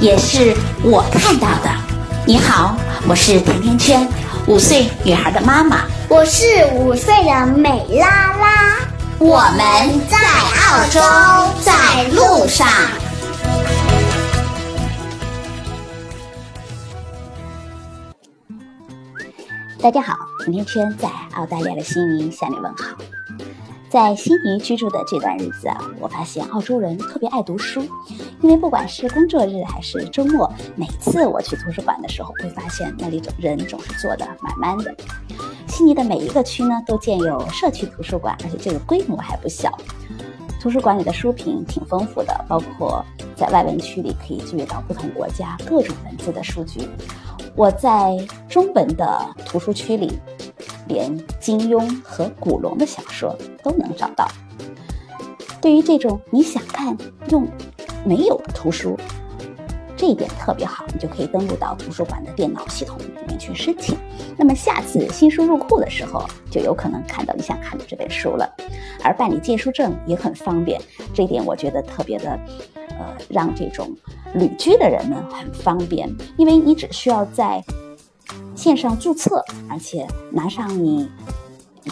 也是我看到的。你好，我是甜甜圈，五岁女孩的妈妈。我是五岁的美拉拉。我们在澳洲，在路上。大家好，甜甜圈在澳大利亚的悉尼向你问好。在悉尼居住的这段日子啊，我发现澳洲人特别爱读书，因为不管是工作日还是周末，每次我去图书馆的时候，会发现那里总人总是坐的满满的。悉尼的每一个区呢，都建有社区图书馆，而且这个规模还不小。图书馆里的书品挺丰富的，包括在外文区里可以阅到不同国家各种文字的书籍。我在中文的图书区里，连金庸和古龙的小说都能找到。对于这种你想看又没有的图书，这一点特别好，你就可以登录到图书馆的电脑系统里面去申请。那么下次新书入库的时候，就有可能看到你想看的这本书了。而办理借书证也很方便，这一点我觉得特别的。呃，让这种旅居的人们很方便，因为你只需要在线上注册，而且拿上你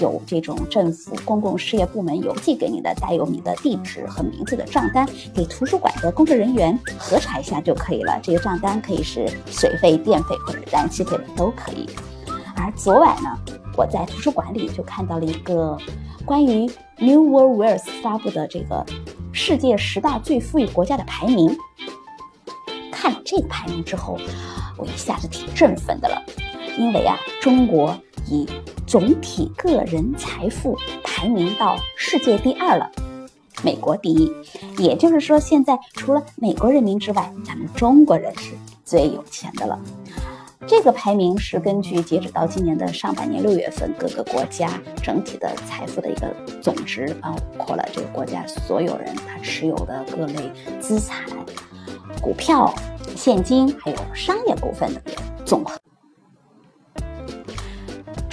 有这种政府公共事业部门邮寄给你的带有你的地址和名字的账单，给图书馆的工作人员核查一下就可以了。这个账单可以是水费、电费或者燃气费的都可以。而昨晚呢，我在图书馆里就看到了一个关于 New World Wealth 发布的这个。世界十大最富裕国家的排名，看了这个排名之后，我一下子挺振奋的了，因为啊，中国以总体个人财富排名到世界第二了，美国第一。也就是说，现在除了美国人民之外，咱们中国人是最有钱的了。这个排名是根据截止到今年的上半年六月份各个国家整体的财富的一个总值，包括了这个国家所有人他持有的各类资产、股票、现金还有商业股份的总和。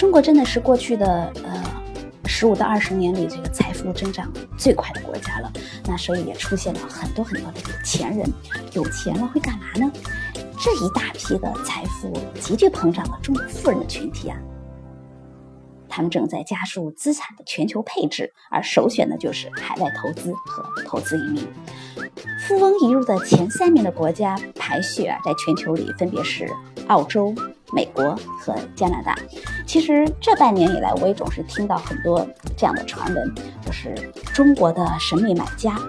中国真的是过去的呃十五到二十年里这个财富增长最快的国家了，那所以也出现了很多很多的有钱人，有钱了会干嘛呢？这一大批的财富急剧膨胀的中国富人的群体啊，他们正在加速资产的全球配置，而首选的就是海外投资和投资移民。富翁移入的前三名的国家排序啊，在全球里分别是澳洲、美国和加拿大。其实这半年以来，我也总是听到很多这样的传闻，就是中国的神秘买家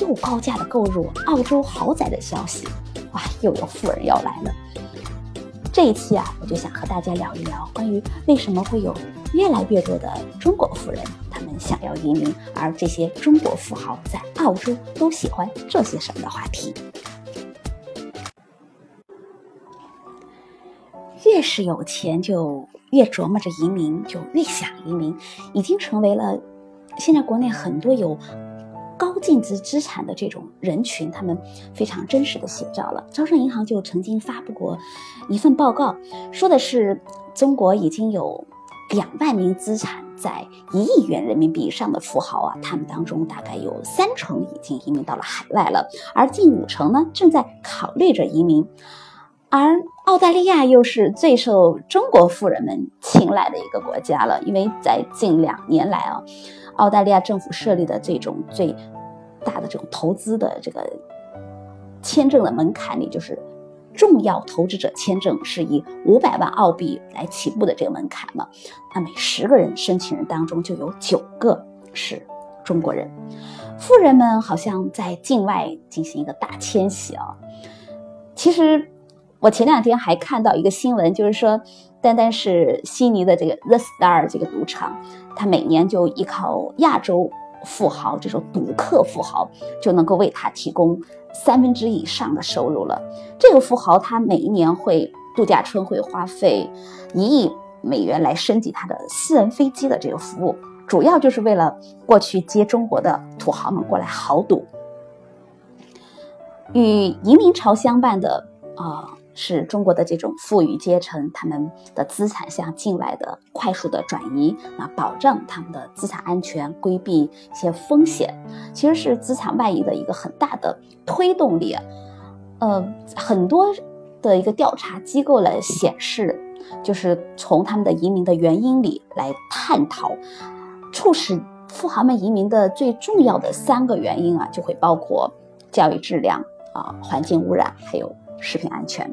又高价的购入澳洲豪宅的消息。哇，又有富人要来了！这一期啊，我就想和大家聊一聊关于为什么会有越来越多的中国富人他们想要移民，而这些中国富豪在澳洲都喜欢这些什么的话题。越是有钱，就越琢磨着移民，就越想移民，已经成为了现在国内很多有。高净值资产的这种人群，他们非常真实的写照了。招商银行就曾经发布过一份报告，说的是中国已经有两万名资产在一亿元人民币以上的富豪啊，他们当中大概有三成已经移民到了海外了，而近五成呢正在考虑着移民。而澳大利亚又是最受中国富人们青睐的一个国家了，因为在近两年来啊。澳大利亚政府设立的这种最大的这种投资的这个签证的门槛里，就是重要投资者签证是以五百万澳币来起步的这个门槛嘛。那每十个人申请人当中就有九个是中国人。富人们好像在境外进行一个大迁徙啊。其实我前两天还看到一个新闻，就是说。单单是悉尼的这个 The Star 这个赌场，它每年就依靠亚洲富豪这种赌客富豪，就能够为他提供三分之以上的收入了。这个富豪他每一年会度假村会花费一亿美元来升级他的私人飞机的这个服务，主要就是为了过去接中国的土豪们过来豪赌。与移民潮相伴的啊。是中国的这种富裕阶层，他们的资产向境外的快速的转移，那保障他们的资产安全，规避一些风险，其实是资产外移的一个很大的推动力。呃，很多的一个调查机构来显示，就是从他们的移民的原因里来探讨，促使富豪们移民的最重要的三个原因啊，就会包括教育质量啊、环境污染，还有。食品安全，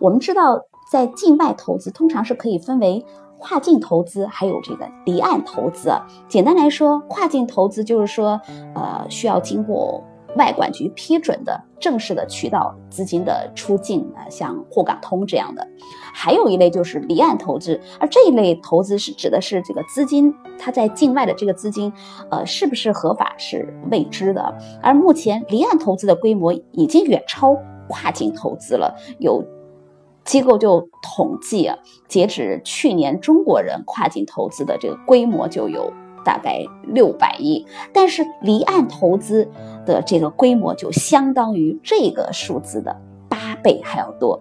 我们知道，在境外投资通常是可以分为跨境投资，还有这个离岸投资。简单来说，跨境投资就是说，呃，需要经过外管局批准的正式的渠道资金的出境啊，像沪港通这样的。还有一类就是离岸投资，而这一类投资是指的是这个资金它在境外的这个资金，呃，是不是合法是未知的。而目前离岸投资的规模已经远超。跨境投资了，有机构就统计啊，截止去年，中国人跨境投资的这个规模就有大概六百亿，但是离岸投资的这个规模就相当于这个数字的八倍还要多。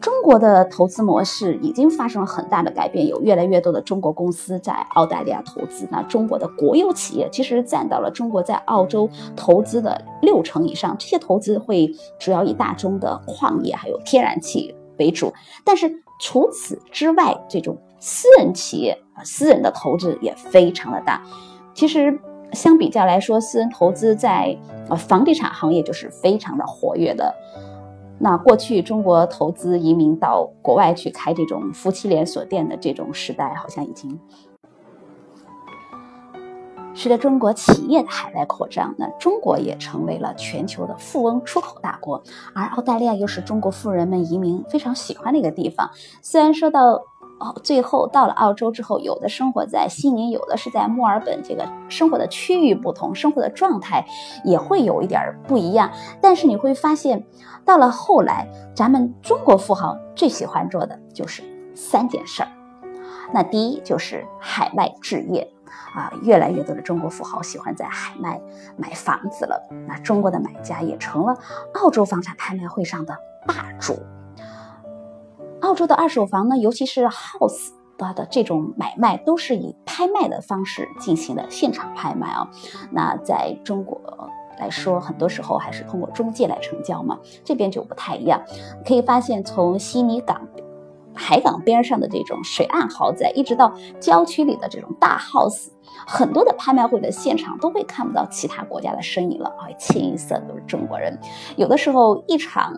中国的投资模式已经发生了很大的改变，有越来越多的中国公司在澳大利亚投资。那中国的国有企业其实占到了中国在澳洲投资的六成以上，这些投资会主要以大宗的矿业还有天然气为主。但是除此之外，这种私人企业啊，私人的投资也非常的大。其实相比较来说，私人投资在呃房地产行业就是非常的活跃的。那过去中国投资移民到国外去开这种夫妻连锁店的这种时代，好像已经随着中国企业的海外扩张，那中国也成为了全球的富翁出口大国，而澳大利亚又是中国富人们移民非常喜欢的一个地方。虽然说到。哦，最后到了澳洲之后，有的生活在悉尼，有的是在墨尔本，这个生活的区域不同，生活的状态也会有一点不一样。但是你会发现，到了后来，咱们中国富豪最喜欢做的就是三件事儿。那第一就是海外置业，啊，越来越多的中国富豪喜欢在海外买房子了。那中国的买家也成了澳洲房产拍卖会上的霸主。澳洲的二手房呢，尤其是 house 的的这种买卖，都是以拍卖的方式进行的现场拍卖啊。那在中国来说，很多时候还是通过中介来成交嘛，这边就不太一样。可以发现，从悉尼港海港边上的这种水岸豪宅，一直到郊区里的这种大 house，很多的拍卖会的现场都会看不到其他国家的身影了啊，清一色都是中国人。有的时候一场。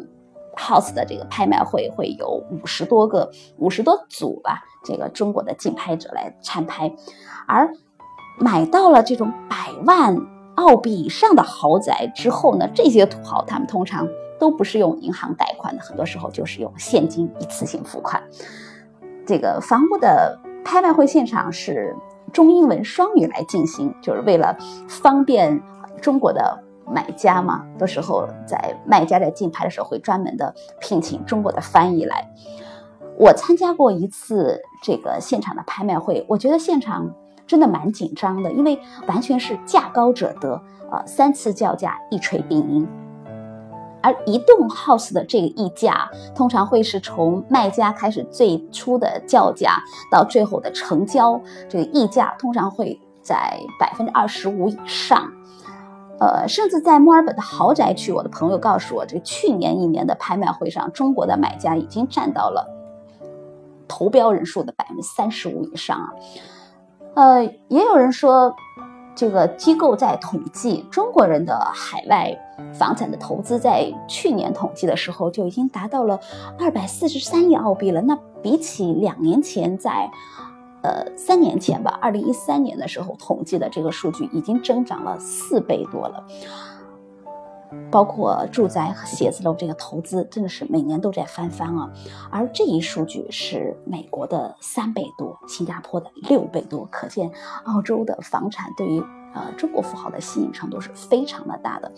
House 的这个拍卖会会有五十多个、五十多组吧，这个中国的竞拍者来参拍，而买到了这种百万澳币以上的豪宅之后呢，这些土豪他们通常都不是用银行贷款的，很多时候就是用现金一次性付款。这个房屋的拍卖会现场是中英文双语来进行，就是为了方便中国的。买家嘛，多时候在卖家在竞拍的时候会专门的聘请中国的翻译来。我参加过一次这个现场的拍卖会，我觉得现场真的蛮紧张的，因为完全是价高者得，呃，三次叫价一锤定音。而一栋 house 的这个溢价，通常会是从卖家开始最初的叫价到最后的成交，这个溢价通常会在百分之二十五以上。呃，甚至在墨尔本的豪宅区，我的朋友告诉我，这去年一年的拍卖会上，中国的买家已经占到了投标人数的百分之三十五以上啊。呃，也有人说，这个机构在统计中国人的海外房产的投资，在去年统计的时候就已经达到了二百四十三亿澳币了。那比起两年前在呃，三年前吧，二零一三年的时候统计的这个数据已经增长了四倍多了。包括住宅和写字楼这个投资，真的是每年都在翻番啊。而这一数据是美国的三倍多，新加坡的六倍多，可见澳洲的房产对于呃，中国富豪的吸引程度是非常的大的，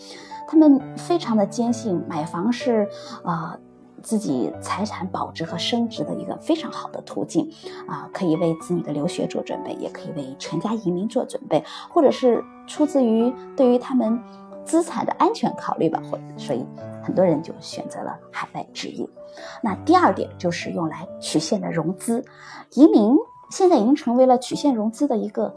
他们非常的坚信买房是啊。自己财产保值和升值的一个非常好的途径，啊，可以为子女的留学做准备，也可以为全家移民做准备，或者是出自于对于他们资产的安全考虑吧，或所以很多人就选择了海外置业。那第二点就是用来曲线的融资，移民现在已经成为了曲线融资的一个。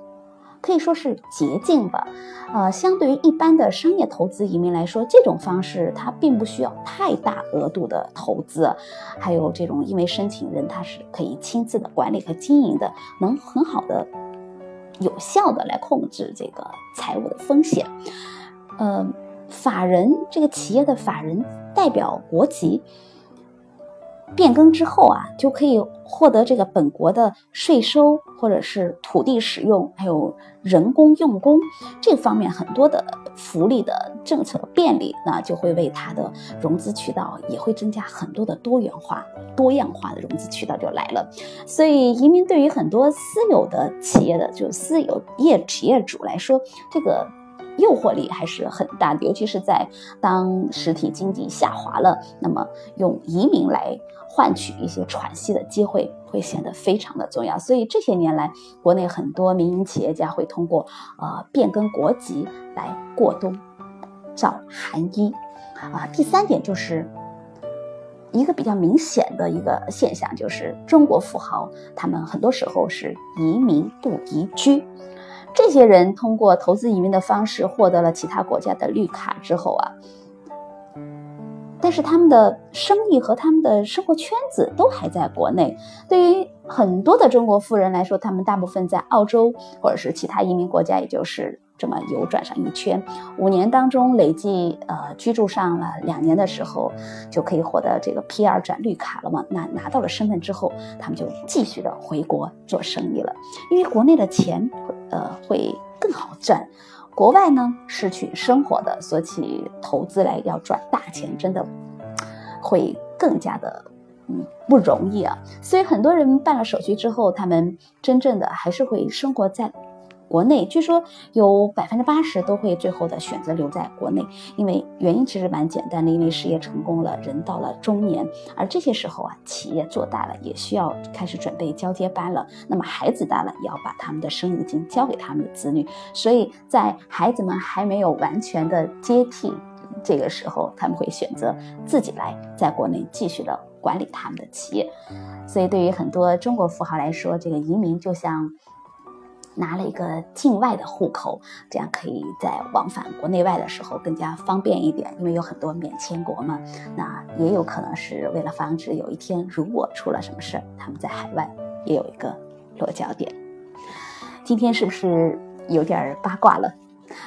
可以说是捷径吧，呃，相对于一般的商业投资移民来说，这种方式它并不需要太大额度的投资，还有这种因为申请人他是可以亲自的管理和经营的，能很好的、有效的来控制这个财务的风险。呃，法人这个企业的法人代表国籍。变更之后啊，就可以获得这个本国的税收，或者是土地使用，还有人工用工这方面很多的福利的政策便利，那就会为他的融资渠道也会增加很多的多元化、多样化的融资渠道就来了。所以移民对于很多私有的企业的就私有业企业主来说，这个。诱惑力还是很大的，尤其是在当实体经济下滑了，那么用移民来换取一些喘息的机会，会显得非常的重要。所以这些年来，国内很多民营企业家会通过呃变更国籍来过冬，找寒衣。啊，第三点就是一个比较明显的一个现象，就是中国富豪他们很多时候是移民不移居。这些人通过投资移民的方式获得了其他国家的绿卡之后啊，但是他们的生意和他们的生活圈子都还在国内。对于很多的中国富人来说，他们大部分在澳洲或者是其他移民国家，也就是。这么游转上一圈，五年当中累计呃居住上了两年的时候，就可以获得这个 P.R. 转绿卡了嘛？那拿到了身份之后，他们就继续的回国做生意了，因为国内的钱呃会更好赚，国外呢是去生活的，所以投资来要赚大钱，真的会更加的嗯不容易啊。所以很多人办了手续之后，他们真正的还是会生活在。国内据说有百分之八十都会最后的选择留在国内，因为原因其实蛮简单的，因为事业成功了，人到了中年，而这些时候啊，企业做大了，也需要开始准备交接班了。那么孩子大了，也要把他们的生意经交给他们的子女，所以在孩子们还没有完全的接替这个时候，他们会选择自己来在国内继续的管理他们的企业。所以对于很多中国富豪来说，这个移民就像。拿了一个境外的户口，这样可以在往返国内外的时候更加方便一点，因为有很多免签国嘛。那也有可能是为了防止有一天如果出了什么事儿，他们在海外也有一个落脚点。今天是不是有点八卦了？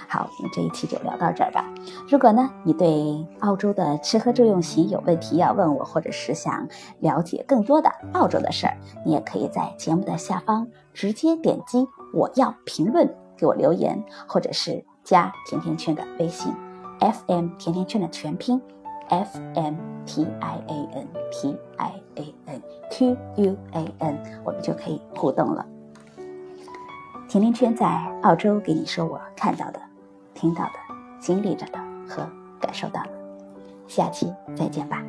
好，我们这一期就聊到这儿吧。如果呢，你对澳洲的吃喝住用行有问题要问我，或者是想了解更多的澳洲的事儿，你也可以在节目的下方直接点击我要评论给我留言，或者是加甜甜圈的微信，FM 甜甜圈的全拼，FM T I A N T I A N Q U A N，我们就可以互动了。甜甜圈在澳洲给你说我看到的、听到的、经历着的和感受到的，下期再见吧。